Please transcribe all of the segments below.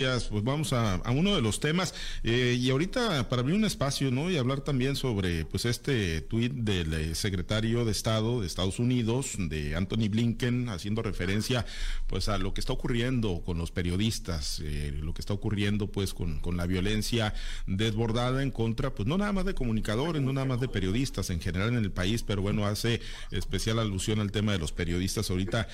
Pues vamos a, uno de los temas eh, y ahorita para abrir un espacio, ¿no? Y hablar también sobre pues este tuit del eh, secretario de Estado de Estados Unidos, de Anthony Blinken, haciendo referencia pues a lo que está ocurriendo con los periodistas, eh, lo que está ocurriendo pues con, con, la violencia desbordada en contra, pues no nada más de comunicadores, no nada más de periodistas en general en el país, pero bueno, hace especial alusión al tema de los periodistas. Ahorita,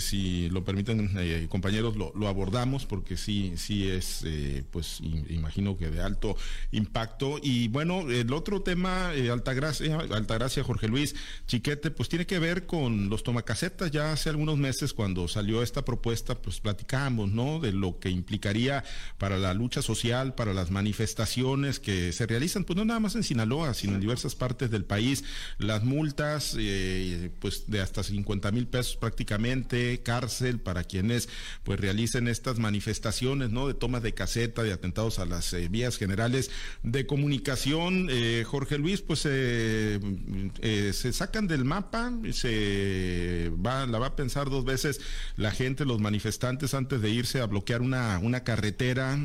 si lo permiten compañeros, lo, lo abordamos porque sí sí es, eh, pues, imagino que de alto impacto. Y bueno, el otro tema, eh, Altagracia, Altagracia, Jorge Luis Chiquete, pues tiene que ver con los tomacasetas. Ya hace algunos meses, cuando salió esta propuesta, pues platicamos, ¿no? De lo que implicaría para la lucha social, para las manifestaciones que se realizan, pues no nada más en Sinaloa, sino en diversas partes del país. Las multas, eh, pues de hasta 50 mil pesos prácticamente, cárcel para quienes pues realicen estas manifestaciones ¿no? De tomas de caseta, de atentados a las eh, vías generales de comunicación. Eh, Jorge Luis, pues eh, se sacan del mapa, se va, la va a pensar dos veces la gente, los manifestantes, antes de irse a bloquear una, una carretera.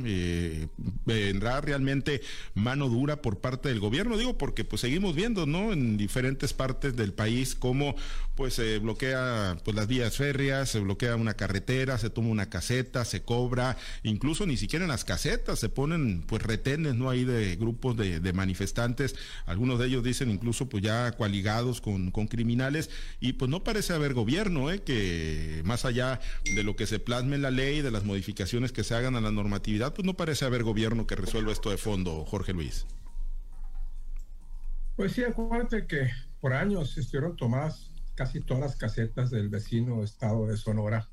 vendrá realmente mano dura por parte del gobierno, digo, porque pues seguimos viendo, ¿no? En diferentes partes del país cómo pues se bloquea pues las vías férreas, se bloquea una carretera, se toma una caseta, se cobra, incluso ni siquiera en las casetas se ponen pues retenes, ¿no? Ahí de grupos de, manifestantes, algunos de ellos dicen incluso pues ya coaligados con, con criminales y pues no parece haber gobierno, ¿eh? Que más allá de lo que se plasme en la ley, de las modificaciones que se hagan a la normatividad, pues no parece haber gobierno que resuelva esto de fondo, Jorge Luis. Pues sí, acuérdate que por años estuvieron tomadas casi todas las casetas del vecino estado de Sonora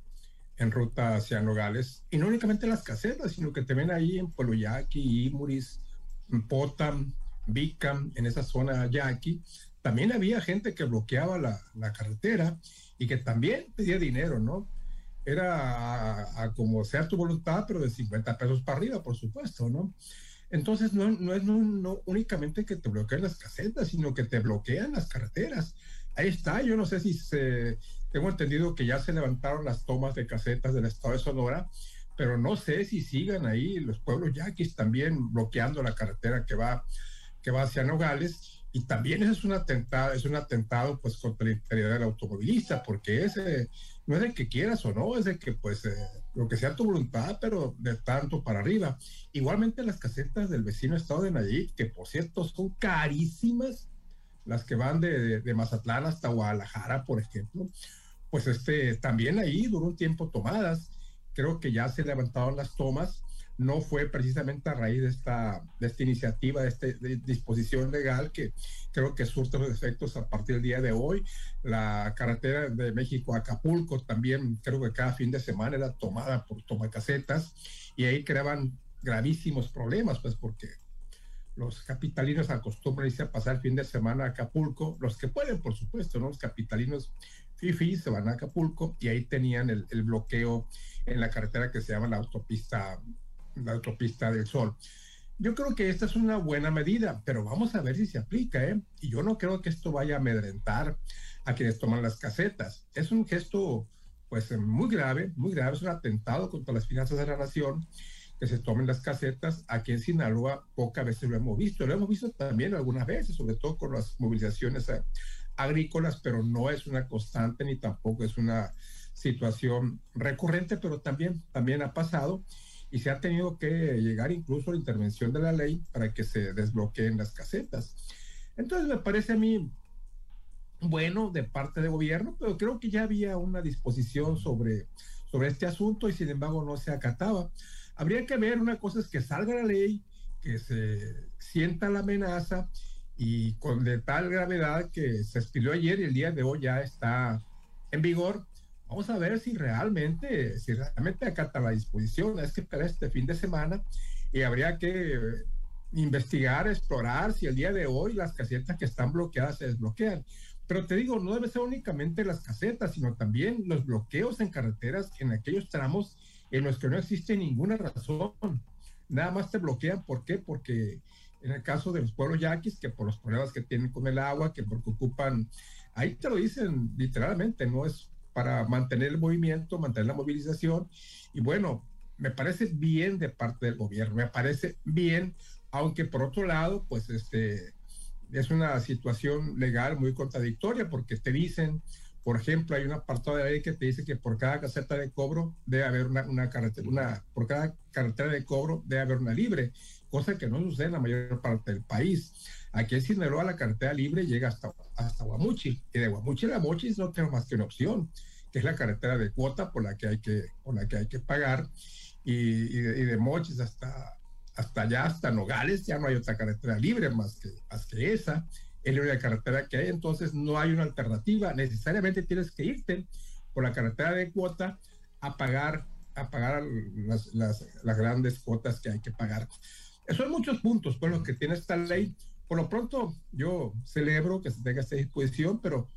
en ruta hacia Nogales, y no únicamente las casetas, sino que te ven ahí en Poloyaki, Imuris, Potam, Bicam, en esa zona yaqui, también había gente que bloqueaba la, la carretera y que también pedía dinero, ¿no? Era como sea tu voluntad, pero de 50 pesos para arriba, por supuesto, ¿no? Entonces no, no es no, únicamente que te bloqueen las casetas, sino que te bloquean las carreteras. Ahí está, yo no sé si se, tengo entendido que ya se levantaron las tomas de casetas del estado de Sonora, pero no sé si sigan ahí los pueblos yaquis también bloqueando la carretera que va, que va hacia Nogales. Y también es un atentado, es un atentado pues contra la integridad del automovilista, porque ese no es de que quieras o no, es de que pues eh, lo que sea tu voluntad, pero de tanto para arriba. Igualmente las casetas del vecino estado de Nayib, que por cierto son carísimas, las que van de, de, Mazatlán hasta Guadalajara, por ejemplo, pues este, también ahí duró un tiempo tomadas. Creo que ya se levantaron las tomas. No fue precisamente a raíz de esta, de esta iniciativa, de esta disposición legal que creo que surte los efectos a partir del día de hoy. La carretera de México a Acapulco también creo que cada fin de semana era tomada por tomacasetas y ahí creaban gravísimos problemas, pues porque los capitalinos acostumbran irse a pasar el fin de semana a Acapulco, los que pueden, por supuesto. Los capitalinos FIFI se van a Acapulco y ahí tenían el, bloqueo en la carretera que se llama la autopista, la autopista del Sol. Yo creo que esta es una buena medida, pero vamos a ver si se aplica, ¿eh? Y yo no creo que esto vaya a amedrentar a quienes toman las casetas. Es un gesto, pues, muy grave, muy grave, es un atentado contra las finanzas de la nación que se tomen las casetas. Aquí en Sinaloa pocas veces lo hemos visto, lo hemos visto también algunas veces, sobre todo con las movilizaciones agrícolas, pero no es una constante ni tampoco es una situación recurrente, pero también, también ha pasado y se ha tenido que llegar incluso a la intervención de la ley para que se desbloqueen las casetas. Entonces me parece a mí bueno de parte del gobierno, pero creo que ya había una disposición sobre, sobre este asunto y sin embargo no se acataba. Habría que ver, una cosa es que salga la ley, que se sienta la amenaza y con de tal gravedad que se expidió ayer y el día de hoy ya está en vigor. Vamos a ver si realmente, si realmente acata la disposición. Es que para este fin de semana y habría que investigar, explorar si el día de hoy las casetas que están bloqueadas se desbloquean. Pero te digo, no debe ser únicamente las casetas, sino también los bloqueos en carreteras en aquellos tramos en los que no existe ninguna razón. Nada más te bloquean, ¿por qué? Porque en el caso de los pueblos yaquis, que por los problemas que tienen con el agua, que porque ocupan, ahí te lo dicen literalmente, no es para mantener el movimiento, mantener la movilización. Y bueno, me parece bien de parte del gobierno, me parece bien, aunque por otro lado, pues este, es una situación legal muy contradictoria porque te dicen, por ejemplo, hay un apartado de ley que te dice que por cada caseta de cobro debe haber una, una carretera, una, por cada carretera de cobro debe haber una libre, cosa que no sucede en la mayor parte del país. Aquí en Sinaloa la carretera libre llega hasta, hasta Guamuchi, y de Guamuchi a Mochis no tenemos más que una opción, que es la carretera de cuota por la que hay que, por la que, hay que pagar, y, y, de, Mochis hasta, hasta allá, hasta Nogales, ya no hay otra carretera libre más que, más que esa es la única carretera que hay, entonces no hay una alternativa, necesariamente tienes que irte por la carretera de cuota a pagar, a pagar las, las, las grandes cuotas que hay que pagar. Son muchos puntos con los que tiene esta ley. Por lo pronto, yo celebro que se tenga esta disposición, pero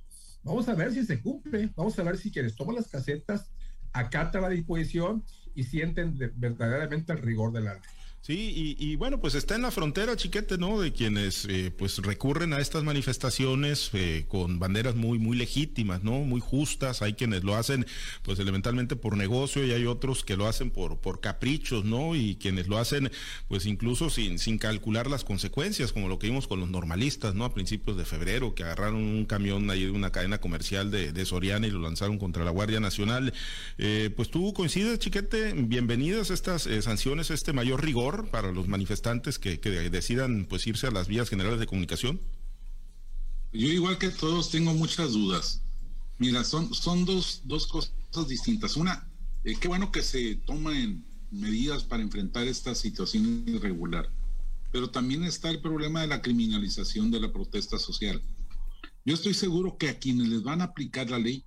vamos a ver si se cumple, vamos a ver si quienes toman las casetas acatan la disposición y sienten verdaderamente el rigor de la ley. Sí, y, bueno, pues está en la frontera, chiquete, ¿no? De quienes eh, pues recurren a estas manifestaciones eh, con banderas muy, muy legítimas, ¿no? Muy justas. Hay quienes lo hacen, pues elementalmente por negocio y hay otros que lo hacen por, por caprichos, ¿no? Y quienes lo hacen, pues incluso sin, sin calcular las consecuencias, como lo que vimos con los normalistas, ¿no? A principios de febrero, que agarraron un camión ahí de una cadena comercial de, de Soriana y lo lanzaron contra la Guardia Nacional. Eh, pues tú coincides, chiquete, bienvenidas estas sanciones, este mayor rigor para los manifestantes que, decidan pues irse a las vías generales de comunicación? Yo igual que todos tengo muchas dudas. Mira, son, son dos, dos cosas distintas. Una, eh, qué bueno que se tomen medidas para enfrentar esta situación irregular, pero también está el problema de la criminalización de la protesta social. Yo estoy seguro que a quienes les van a aplicar la ley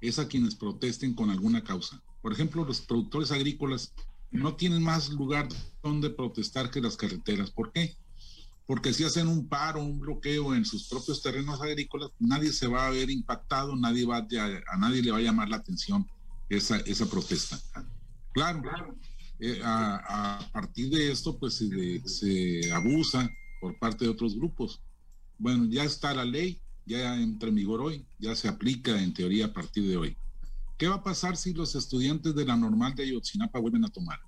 es a quienes protesten con alguna causa. Por ejemplo, los productores agrícolas no tienen más lugar donde protestar que las carreteras. ¿Por qué? Porque si hacen un paro, un bloqueo en sus propios terrenos agrícolas, nadie se va a ver impactado, nadie va a, nadie le va a llamar la atención esa, esa protesta. Claro, eh, a, partir de esto, pues se, se abusa por parte de otros grupos. Bueno, ya está la ley, ya entra en vigor hoy, ya se aplica en teoría a partir de hoy. ¿Qué va a pasar si los estudiantes de la normal de Ayotzinapa vuelven a tomar?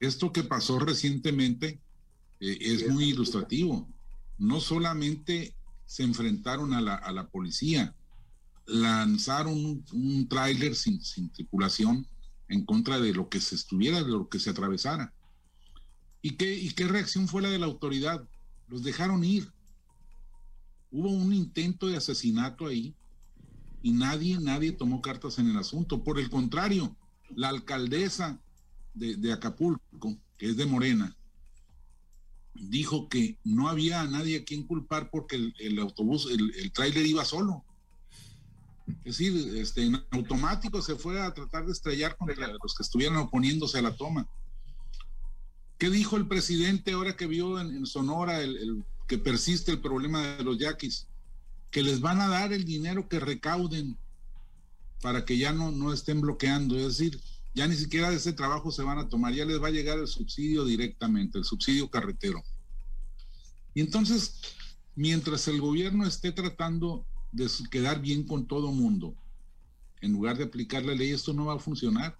Esto que pasó recientemente eh, es muy ilustrativo. No solamente se enfrentaron a la, policía, lanzaron un, tráiler sin, tripulación en contra de lo que se estuviera, de lo que se atravesara. ¿Y qué, ¿Y qué reacción fue la de la autoridad? Los dejaron ir. Hubo un intento de asesinato ahí y nadie, nadie tomó cartas en el asunto. Por el contrario, la alcaldesa de, Acapulco, que es de Morena, dijo que no había a nadie a quien culpar porque el, autobús, el, tráiler iba solo. Es decir, este, en automático se fue a tratar de estrellar con los que estuvieran oponiéndose a la toma. ¿Qué dijo el presidente ahora que vio en, Sonora el, que persiste el problema de los yaquis? Que les van a dar el dinero que recauden para que ya no, no estén bloqueando. Es decir, ya ni siquiera de ese trabajo se van a tomar, ya les va a llegar el subsidio directamente, el subsidio carretero. Y entonces, mientras el gobierno esté tratando de quedar bien con todo mundo, en lugar de aplicar la ley, esto no va a funcionar.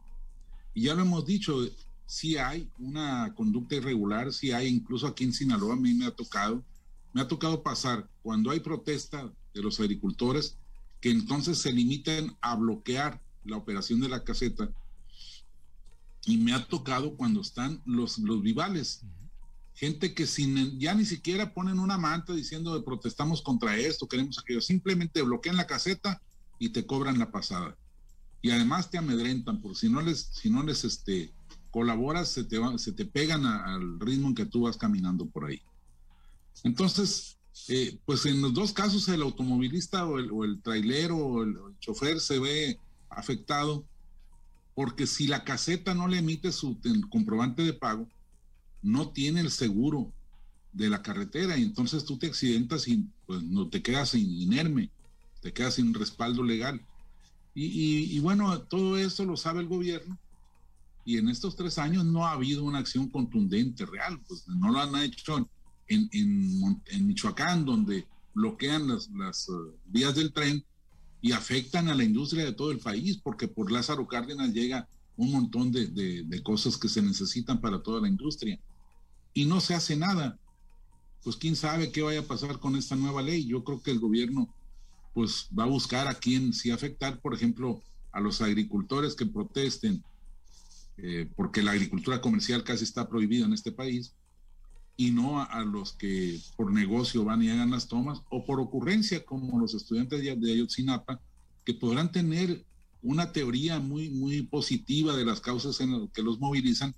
Y ya lo hemos dicho, si hay una conducta irregular, si hay, incluso aquí en Sinaloa a mí me ha tocado, me ha tocado pasar cuando hay protesta de los agricultores, que entonces se limiten a bloquear la operación de la caseta y me ha tocado cuando están los, los vivales. Gente que sin, ya ni siquiera ponen una manta diciendo protestamos contra esto, queremos aquello. Simplemente bloquean la caseta y te cobran la pasada. Y además te amedrentan, por si no les, si no les este, colaboras, se te, se te pegan al ritmo en que tú vas caminando por ahí. Entonces, eh, pues en los dos casos el automovilista o el, o o el chofer se ve afectado porque si la caseta no le emite su comprobante de pago, no tiene el seguro de la carretera y entonces tú te accidentas y pues no te quedas inerme, te quedas sin respaldo legal. Y, bueno, todo eso lo sabe el gobierno y en estos tres años no ha habido una acción contundente, real, pues no lo han hecho en, Michoacán, donde bloquean las, uh, vías del tren y afectan a la industria de todo el país, porque por Lázaro Cárdenas llega un montón de, cosas que se necesitan para toda la industria. Y no se hace nada. Pues quién sabe qué vaya a pasar con esta nueva ley. Yo creo que el gobierno pues va a buscar a quién sí afectar, por ejemplo, a los agricultores que protesten, eh, porque la agricultura comercial casi está prohibida en este país, y no a, los que por negocio van y hagan las tomas, o por ocurrencia, como los estudiantes de, de Ayotzinapa, que podrán tener una teoría muy, muy positiva de las causas en las que los movilizan,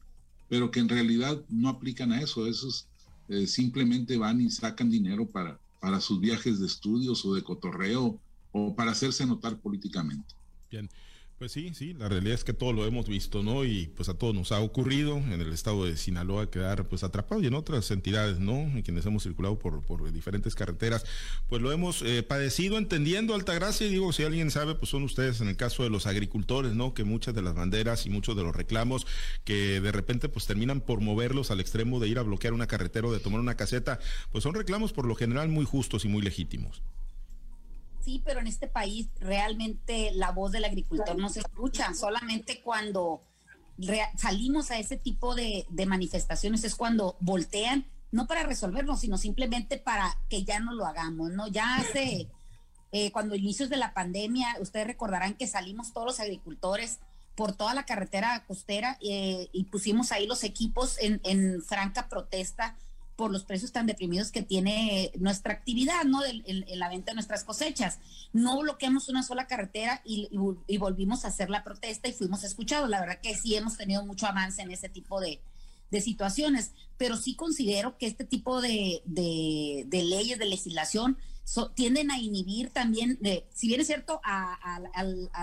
pero que en realidad no aplican a eso. Esos eh, simplemente van y sacan dinero para, para sus viajes de estudios o de cotorreo o para hacerse notar políticamente. Bien. Pues sí, sí, la realidad es que todo lo hemos visto, ¿no? Y pues a todos nos ha ocurrido en el estado de Sinaloa quedar pues atrapado y en otras entidades, ¿no? En quienes hemos circulado por, por diferentes carreteras, pues lo hemos eh, padecido entendiendo Altagracia y digo, si alguien sabe, pues son ustedes en el caso de los agricultores, ¿no? Que muchas de las banderas y muchos de los reclamos que de repente pues terminan por moverlos al extremo de ir a bloquear una carretera o de tomar una caseta, pues son reclamos por lo general muy justos y muy legítimos. Sí, pero en este país realmente la voz del agricultor no se escucha. Solamente cuando salimos a ese tipo de, manifestaciones es cuando voltean, no para resolverlo, sino simplemente para que ya no lo hagamos, ¿no? Ya hace, eh, cuando inicios de la pandemia, ustedes recordarán que salimos todos los agricultores por toda la carretera costera eh, y pusimos ahí los equipos en, en franca protesta por los precios tan deprimidos que tiene nuestra actividad, ¿no? En, la venta de nuestras cosechas. No bloqueamos una sola carretera y, volvimos a hacer la protesta y fuimos escuchados. La verdad que sí hemos tenido mucho avance en ese tipo de, situaciones, pero sí considero que este tipo de, leyes, de legislación, tienden a inhibir también, si bien es cierto, a,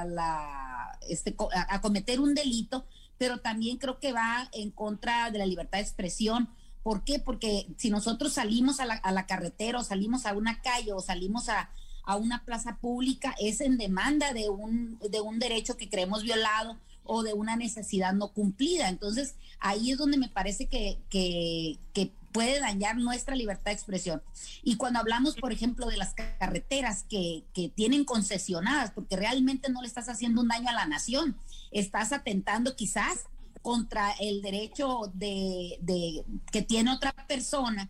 la, este, a cometer un delito, pero también creo que va en contra de la libertad de expresión ¿Por qué? Porque si nosotros salimos a la, carretera o salimos a una calle o salimos a, una plaza pública, es en demanda de un, de un derecho que creemos violado o de una necesidad no cumplida. Entonces, ahí es donde me parece que, puede dañar nuestra libertad de expresión. Y cuando hablamos, por ejemplo, de las carreteras que, tienen concesionadas, porque realmente no le estás haciendo un daño a la nación, estás atentando quizás contra el derecho de, que tiene otra persona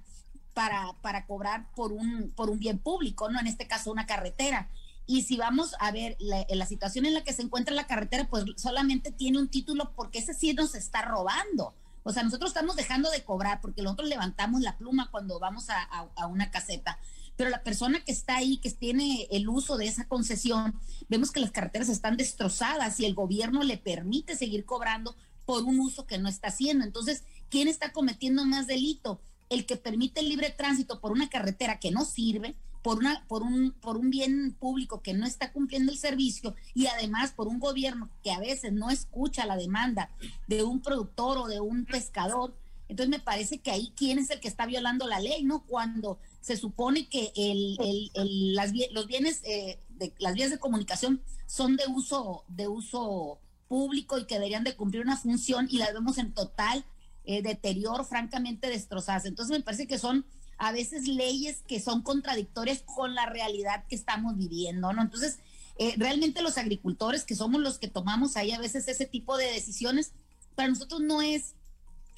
para, cobrar por un, bien público, ¿no? En este caso, una carretera. Y si vamos a ver la, la, situación en la que se encuentra la carretera, pues solamente tiene un título porque ese sí nos está robando. O sea, nosotros estamos dejando de cobrar porque nosotros levantamos la pluma cuando vamos a, a, una caseta. Pero la persona que está ahí, que tiene el uso de esa concesión, vemos que las carreteras están destrozadas y el gobierno le permite seguir cobrando por un uso que no está haciendo. Entonces, ¿quién está cometiendo más delito? El que permite el libre tránsito por una carretera que no sirve, por, una, por, un, por un bien público que no está cumpliendo el servicio y además por un gobierno que a veces no escucha la demanda de un productor o de un pescador. Entonces me parece que ahí quién es el que está violando la ley, ¿no? Cuando se supone que el, el, las, los bienes, eh, las vías de comunicación son de uso, de uso público y que deberían de cumplir una función y las vemos en total eh, deterioro, francamente destrozadas. Entonces me parece que son a veces leyes que son contradictorias con la realidad que estamos viviendo, ¿no? Entonces, eh, realmente los agricultores, que somos los que tomamos ahí a veces ese tipo de decisiones, para nosotros no es,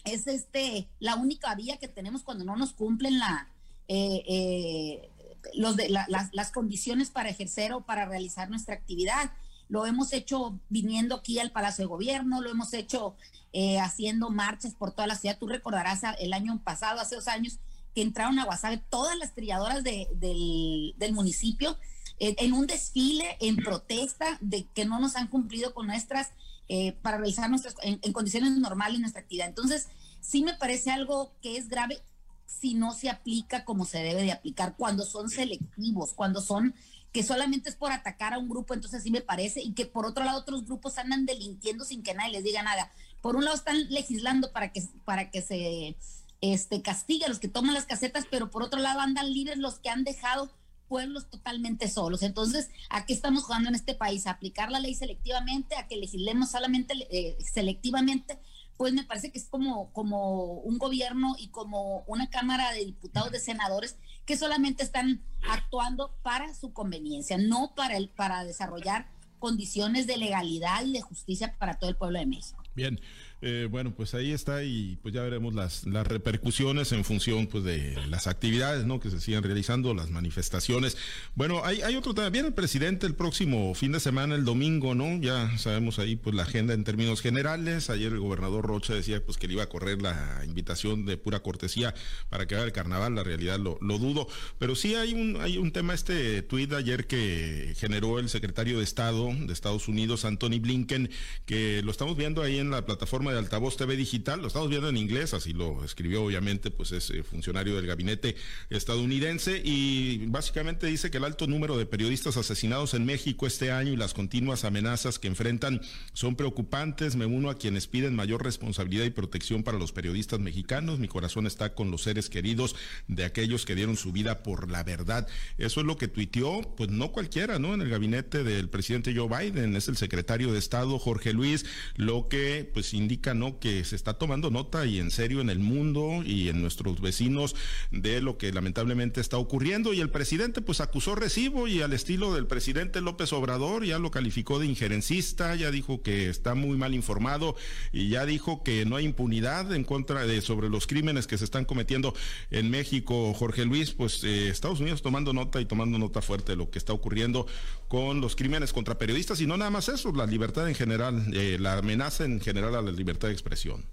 es este, la única vía que tenemos cuando no nos cumplen la, eh, los de, las, las condiciones para ejercer o para realizar nuestra actividad lo hemos hecho viniendo aquí al Palacio de Gobierno, lo hemos hecho eh, haciendo marchas por toda la ciudad. Tú recordarás el año pasado, hace dos años, que entraron a Guasave todas las trilladoras del, municipio eh, en un desfile en protesta de que no nos han cumplido con nuestras, eh, para realizar nuestras, en, en condiciones normales nuestra actividad. Entonces, sí me parece algo que es grave si no se aplica como se debe de aplicar, cuando son selectivos, cuando son que solamente es por atacar a un grupo, entonces sí me parece, y que por otro lado otros grupos andan delinquiendo sin que nadie les diga nada. Por un lado están legislando para que, para que se este, castigue a los que toman las casetas, pero por otro lado andan libres los que han dejado pueblos totalmente solos. Entonces, ¿a qué estamos jugando en este país? ¿A aplicar la ley selectivamente? ¿A que legislemos solamente eh, selectivamente? Pues me parece que es como, como un gobierno y como una Cámara de Diputados, de Senadores, que solamente están actuando para su conveniencia, no para, el, para desarrollar condiciones de legalidad y de justicia para todo el pueblo de México. Bien, eh, bueno, pues ahí está y pues ya veremos las, las repercusiones en función pues de las actividades, ¿no? Que se sigan realizando, las manifestaciones. Bueno, hay, hay otro tema. Viene el presidente el próximo fin de semana, el domingo, ¿no? Ya sabemos ahí pues la agenda en términos generales. Ayer el gobernador Rocha decía pues que le iba a correr la invitación de pura cortesía para que haga el carnaval. La realidad lo, lo dudo. Pero sí hay un, hay un tema, este tuit ayer que generó el secretario de Estado de Estados Unidos, Anthony Blinken, que lo estamos viendo ahí en la plataforma de Altavoz TV Digital, lo estamos viendo en inglés, así lo escribió obviamente, pues es eh, funcionario del gabinete estadounidense y básicamente dice que el alto número de periodistas asesinados en México este año y las continuas amenazas que enfrentan son preocupantes. Me uno a quienes piden mayor responsabilidad y protección para los periodistas mexicanos. Mi corazón está con los seres queridos de aquellos que dieron su vida por la verdad. Eso es lo que tuiteó, pues no cualquiera, ¿no? En el gabinete del presidente Joe Biden, es el secretario de Estado Jorge Luis, lo que pues indica Que se está tomando nota y en serio en el mundo y en nuestros vecinos de lo que lamentablemente está ocurriendo y el presidente pues acusó recibo y al estilo del presidente López Obrador ya lo calificó de injerencista, ya dijo que está muy mal informado y ya dijo que no hay impunidad en contra de sobre los crímenes que se están cometiendo en México. Jorge Luis, pues eh, Estados Unidos tomando nota y tomando nota fuerte de lo que está ocurriendo con los crímenes contra periodistas y no nada más eso, la libertad en general, eh, la amenaza en general a la libertad de expresión.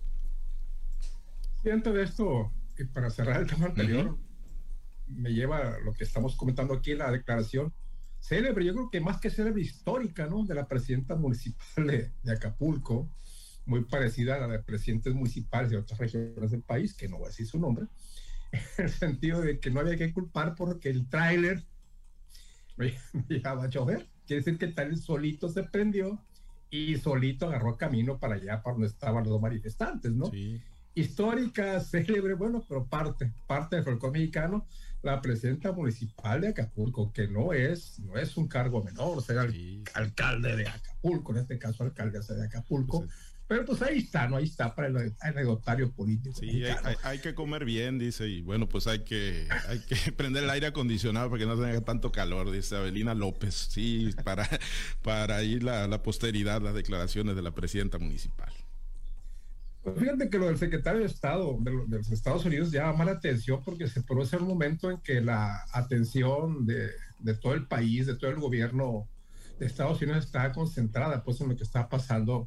Y antes de esto, y para cerrar el tema anterior, me lleva a lo que estamos comentando aquí, la declaración célebre, yo creo que más que célebre histórica, ¿no? De la presidenta municipal de, Acapulco, muy parecida a la de presidentes municipales de otras regiones del país, que no voy a decir su nombre, en el sentido de que no había que culpar porque el tráiler me llegaba a llover. Quiere decir que el tráiler solito se prendió y solito agarró camino para allá, para donde estaban los manifestantes, ¿no? Sí. Histórica, célebre, bueno, pero parte, parte del folclore mexicano, la presidenta municipal de Acapulco, que no es, no es un cargo menor, ser alcalde de Acapulco, en este caso alcaldesa de Acapulco. Pero pues ahí está, ¿no? Ahí está para el anecdotario político. Sí, hay, que comer bien, dice, y bueno, pues hay que, hay que prender el aire acondicionado para que no tenga tanto calor, dice Abelina López. Sí, para, para ir la, la posteridad, las declaraciones de la presidenta municipal. Pues fíjate que lo del secretario de Estado de, los Estados Unidos llama la atención porque se produce un momento en que la atención de, de todo el país, de todo el gobierno de Estados Unidos está concentrada pues en lo que está pasando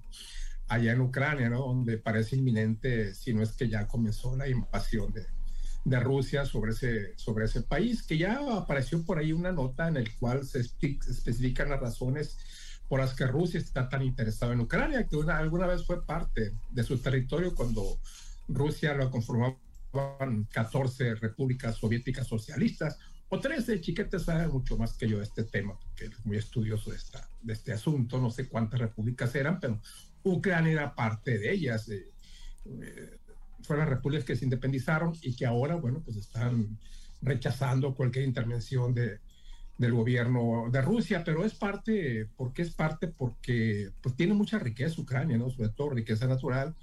allá en Ucrania, ¿no? donde parece inminente, si no es que ya comenzó la invasión de, de Rusia sobre ese, sobre ese país, que ya apareció por ahí una nota en el cual se especifican las razones por las que Rusia está tan interesada en Ucrania, que alguna vez fue parte de su territorio cuando Rusia lo conformaban 14 repúblicas soviéticas socialistas, o 13, Chiquete sabe mucho más que yo de este tema, porque es muy estudioso de, esta, de este asunto, no sé cuántas repúblicas eran, pero Ucrania era parte de ellas. Eh, eh, fueron las repúblicas que se independizaron y que ahora, bueno, pues están rechazando cualquier intervención de, del gobierno de Rusia, pero es parte, ¿por qué es parte? Porque pues tiene mucha riqueza Ucrania, ¿no? Sobre todo riqueza natural,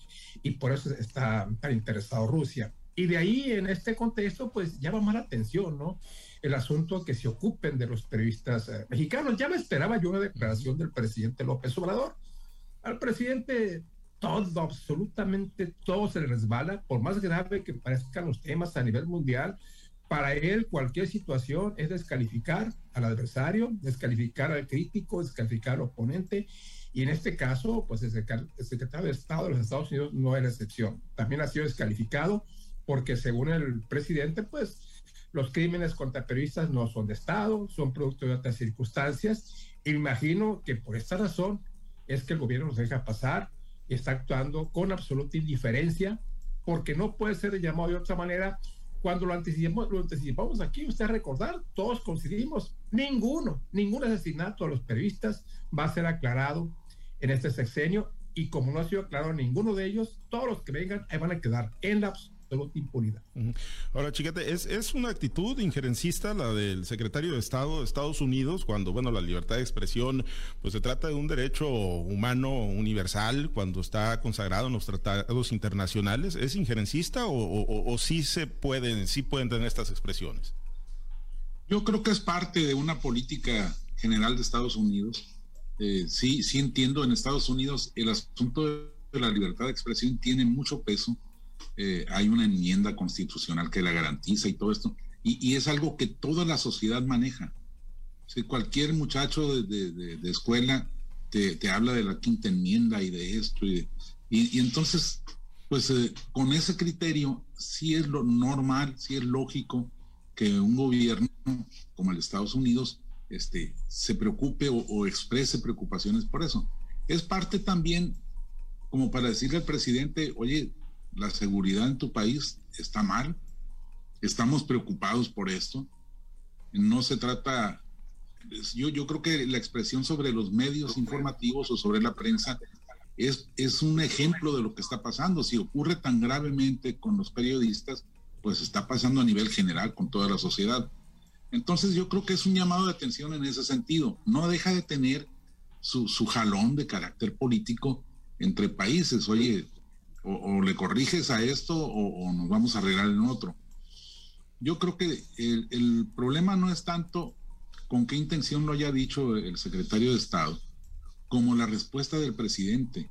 y por eso está tan interesado Rusia. Y de ahí, en este contexto, pues llama más la atención, ¿no? El asunto que se ocupen de los periodistas eh, mexicanos. Ya me esperaba yo una declaración del presidente López Obrador, al presidente todo, absolutamente todo se le resbala, por más grave que parezcan los temas a nivel mundial. Para él, cualquier situación es descalificar al adversario, descalificar al crítico, descalificar al oponente. Y en este caso, pues el secretario de Estado de los Estados Unidos no es la excepción. También ha sido descalificado porque según el presidente, pues los crímenes contra periodistas no son de Estado, son producto de otras circunstancias. imagino que por esta razón es que el gobierno nos deja pasar está actuando con absoluta indiferencia, porque no puede ser llamado de otra manera. Cuando lo anticipamos, lo anticipamos aquí, usted recordar, todos coincidimos, ninguno, ningún asesinato a los periodistas va a ser aclarado en este sexenio y como no ha sido aclarado ninguno de ellos, todos los que vengan ahí van a quedar en la impunidad. Ahora, chiquete, ¿es, ¿es una actitud injerencista la del secretario de Estado de Estados Unidos cuando, bueno, la libertad de expresión, pues se trata de un derecho humano universal cuando está consagrado en los tratados internacionales? ¿Es injerencista o, sí se pueden, sí pueden tener estas expresiones? Yo creo que es parte de una política general de Estados Unidos. Eh, sí, sí entiendo en Estados Unidos el asunto de la libertad de expresión tiene mucho peso. Eh, hay una enmienda constitucional que la garantiza y todo esto. Y, es algo que toda la sociedad maneja. Si cualquier muchacho de, escuela te, habla de la quinta enmienda y de esto. Y, entonces, pues eh, con ese criterio, sí es lo normal, sí es lógico que un gobierno como el de Estados Unidos este, se preocupe o, exprese preocupaciones por eso. Es parte también como para decirle al presidente, oye, la seguridad en tu país está mal, estamos preocupados por esto. No se trata, yo, yo creo que la expresión sobre los medios informativos o sobre la prensa es, es un ejemplo de lo que está pasando. Si ocurre tan gravemente con los periodistas, pues está pasando a nivel general con toda la sociedad. Entonces yo creo que es un llamado de atención en ese sentido. No deja de tener su, jalón de carácter político entre países. Oye, o, le corriges a esto o, nos vamos a arreglar en otro. Yo creo que el, el, problema no es tanto con qué intención lo haya dicho el secretario de Estado, como la respuesta del presidente.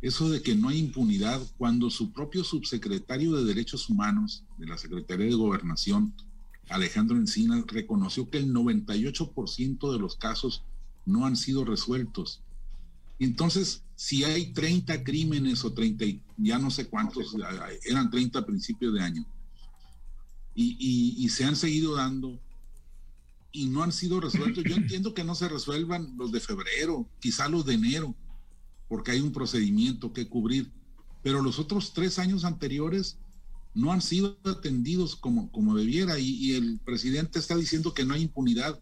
Eso de que no hay impunidad cuando su propio subsecretario de Derechos Humanos de la Secretaría de Gobernación Alejandro Encina reconoció que el 98% de los casos no han sido resueltos. Entonces, si hay 30 crímenes o 30, ya no sé cuántos, eran 30 a principios de año, y, se han seguido dando y no han sido resueltos, yo entiendo que no se resuelvan los de febrero, quizá los de enero, porque hay un procedimiento que cubrir, pero los otros tres años anteriores no han sido atendidos como, como debiera. Y, el presidente está diciendo que no hay impunidad.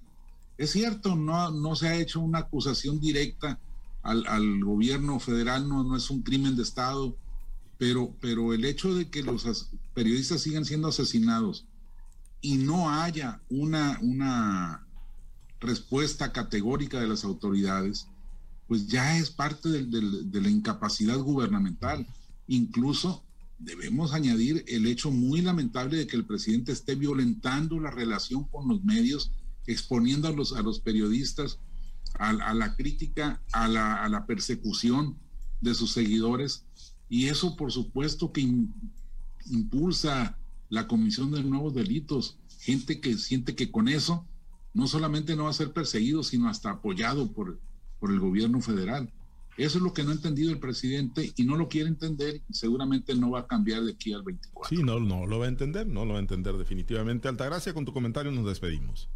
Es cierto, no, no se ha hecho una acusación directa al, al gobierno federal, no, no es un crimen de Estado, pero, pero el hecho de que los periodistas sigan siendo asesinados y no haya una, una respuesta categórica de las autoridades, pues ya es parte de la incapacidad gubernamental. Incluso debemos añadir el hecho muy lamentable de que el presidente esté violentando la relación con los medios, exponiendo a los, a los periodistas a, la crítica, a la, a la, persecución de sus seguidores. Y eso, por supuesto, que impulsa la comisión de nuevos delitos. Gente que siente que con eso no solamente no va a ser perseguido, sino hasta apoyado por, por el gobierno federal. Eso es lo que no ha entendido el presidente y no lo quiere entender seguramente no va a cambiar de aquí al 24. Sí, no, no lo va a entender, no lo va a entender definitivamente. Altagracia, con tu comentario nos despedimos.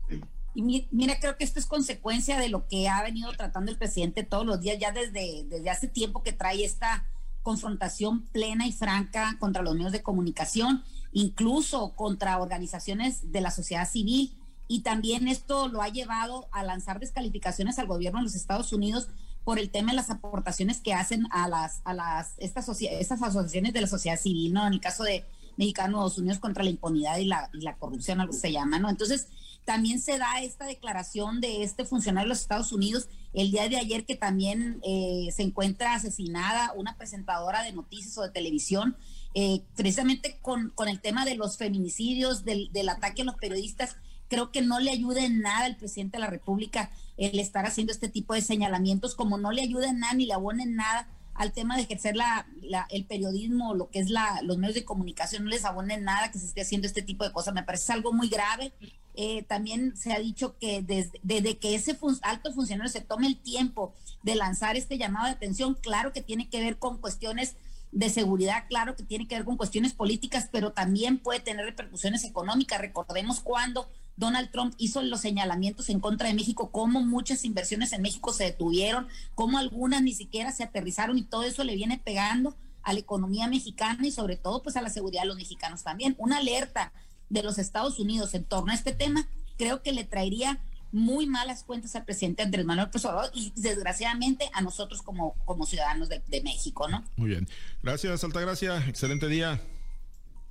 Y mira, creo que esto es consecuencia de lo que ha venido tratando el presidente todos los días, ya desde, desde hace tiempo que trae esta confrontación plena y franca contra los medios de comunicación, incluso contra organizaciones de la sociedad civil. Y también esto lo ha llevado a lanzar descalificaciones al gobierno de los Estados Unidos por el tema de las aportaciones que hacen a las, a las, estas, estas asociaciones de la sociedad civil, ¿no? En el caso de Mexicanos Unidos contra la Impunidad y la, y la Corrupción, algo se llama, ¿no? Entonces, también se da esta declaración de este funcionario de los Estados Unidos el día de ayer que también eh, se encuentra asesinada una presentadora de noticias o de televisión, eh, precisamente con, con, el tema de los feminicidios, del, del ataque a los periodistas. Creo que no le ayuda en nada al presidente de la República el estar haciendo este tipo de señalamientos, como no le ayuda en nada ni le abona en nada al tema de ejercer la, el periodismo, lo que es la, los medios de comunicación, no les abona en nada que se esté haciendo este tipo de cosas. Me parece algo muy grave. Eh, también se ha dicho que desde, desde que ese alto funcionario se tome el tiempo de lanzar este llamado de atención, claro que tiene que ver con cuestiones de seguridad, claro que tiene que ver con cuestiones políticas, pero también puede tener repercusiones económicas. Recordemos cuando Donald Trump hizo los señalamientos en contra de México, cómo muchas inversiones en México se detuvieron, cómo algunas ni siquiera se aterrizaron y todo eso le viene pegando a la economía mexicana y sobre todo pues a la seguridad de los mexicanos también. Una alerta de los Estados Unidos en torno a este tema creo que le traería muy malas cuentas al presidente Andrés Manuel López y desgraciadamente a nosotros como, como ciudadanos de, de México, ¿no? Muy bien. Gracias, Altagracia. Excelente día.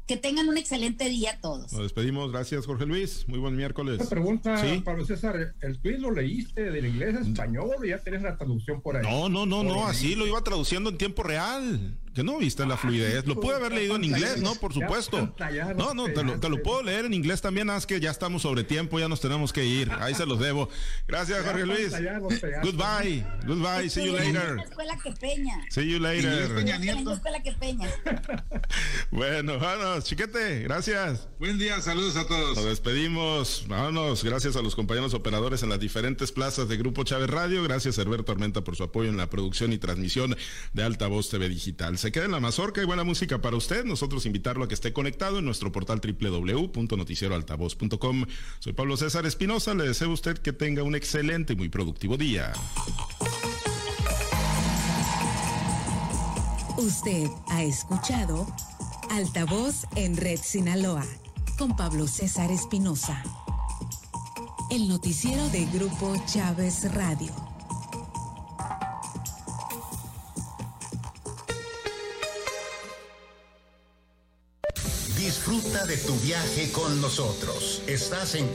Que tengan un excelente día todos. Nos despedimos. Gracias, Jorge Luis. Muy buen miércoles. Una pregunta, Pablo César. ¿El tweet lo leíste del inglés a español o ya tienes la traducción por ahí? No, no, no, no. Así lo iba traduciendo en tiempo real. Que no viste la fluidez. Lo pude haber leído en inglés, ¿no? Por supuesto. No, no, te lo, te lo puedo leer en inglés también, haz que ya estamos sobre tiempo, ya nos tenemos que ir. Ahí se los debo. Gracias, Jorge Luis. Goodbye. Goodbye. See you later. See you later. Bueno, vámonos, chiquete, gracias. Buen día, saludos a todos. Nos despedimos. Vámonos, gracias a los compañeros operadores en las diferentes plazas de Grupo Chávez Radio. Gracias, Herberto Armenta, por su apoyo en la producción y transmisión de Altavoz TV Digital. Se queda en la mazorca y buena música para usted. Nosotros invitarlo a que esté conectado en nuestro portal www.noticieroaltavoz.com. Soy Pablo César Espinosa. Le deseo a usted que tenga un excelente y muy productivo día. Usted ha escuchado Altavoz en Red Sinaloa con Pablo César Espinosa. El noticiero de Grupo Chávez Radio. Disfruta de tu viaje con nosotros. Estás en